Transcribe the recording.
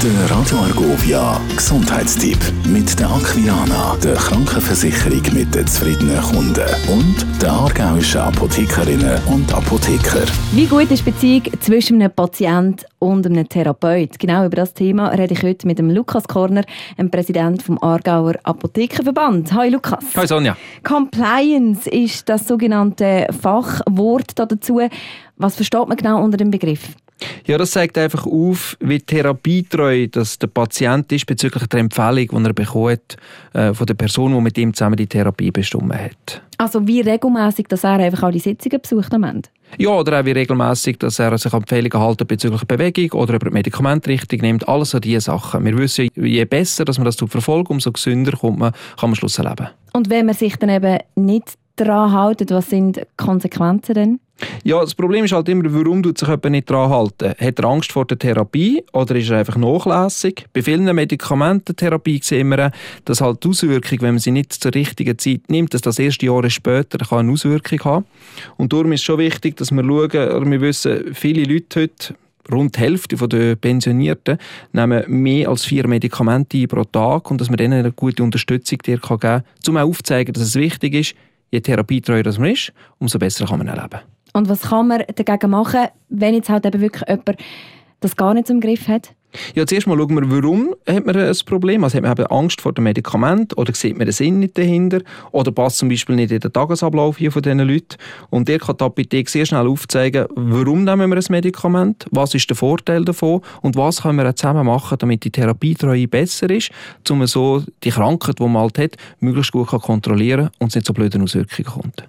Der Radio Argovia Gesundheitstipp mit der Aquilana, der Krankenversicherung mit den zufriedenen Kunden und der aargauischen Apothekerinnen und Apotheker. Wie gut ist die Beziehung zwischen einem Patient und einem Therapeut? Genau über das Thema rede ich heute mit dem Lukas Korner, dem Präsident vom Aargauer Apothekerverband. Hi Lukas. Hi Sonja. Compliance ist das sogenannte Fachwort dazu. Was versteht man genau unter dem Begriff? Ja, das zeigt einfach auf, wie therapietreu dass der Patient ist bezüglich der Empfehlung, die er bekommt äh, von der Person, die mit ihm zusammen die Therapie bestimmt hat. Also wie regelmäßig, dass er einfach alle Sitzungen besucht am Ende? Ja, oder auch wie regelmäßig, dass er sich Empfehlungen hält bezüglich Bewegung oder über Medikamente richtig nimmt. Alles so diese Sachen. Wir wissen, je besser dass man das verfolgt, umso gesünder kommt man, kann man Schluss erleben. Und wenn man sich dann eben nicht daran hält, was sind die Konsequenzen denn? Ja, das Problem ist halt immer, warum tut sich jemand nicht daran halten? Hat er Angst vor der Therapie oder ist er einfach nachlässig? Bei vielen Medikamententherapie sehen wir, dass halt die Auswirkung, wenn man sie nicht zur richtigen Zeit nimmt, dass das erst Jahre später kann eine Auswirkung haben Und darum ist es schon wichtig, dass wir schauen, wir wissen, viele Leute heute, rund die Hälfte der Pensionierten nehmen mehr als vier Medikamente pro Tag und dass man denen eine gute Unterstützung geben kann, um auch aufzuzeigen, dass es wichtig ist, je therapietreuer man ist, umso besser kann man leben. Und was kann man dagegen machen, wenn jetzt halt eben wirklich jemand das gar nicht im Griff hat? Ja, zuerst mal schauen wir, warum hat man ein Problem. Also hat man Angst vor dem Medikament oder sieht man den Sinn nicht dahinter oder passt zum Beispiel nicht in den Tagesablauf hier von diesen Leuten. Und der kann die Apotheke sehr schnell aufzeigen, warum nehmen wir ein Medikament, was ist der Vorteil davon und was können wir zusammen machen, damit die Therapietreue besser ist, um so die Krankheit, die man halt hat, möglichst gut kontrollieren kann und es nicht zu blöden Auswirkungen kommt.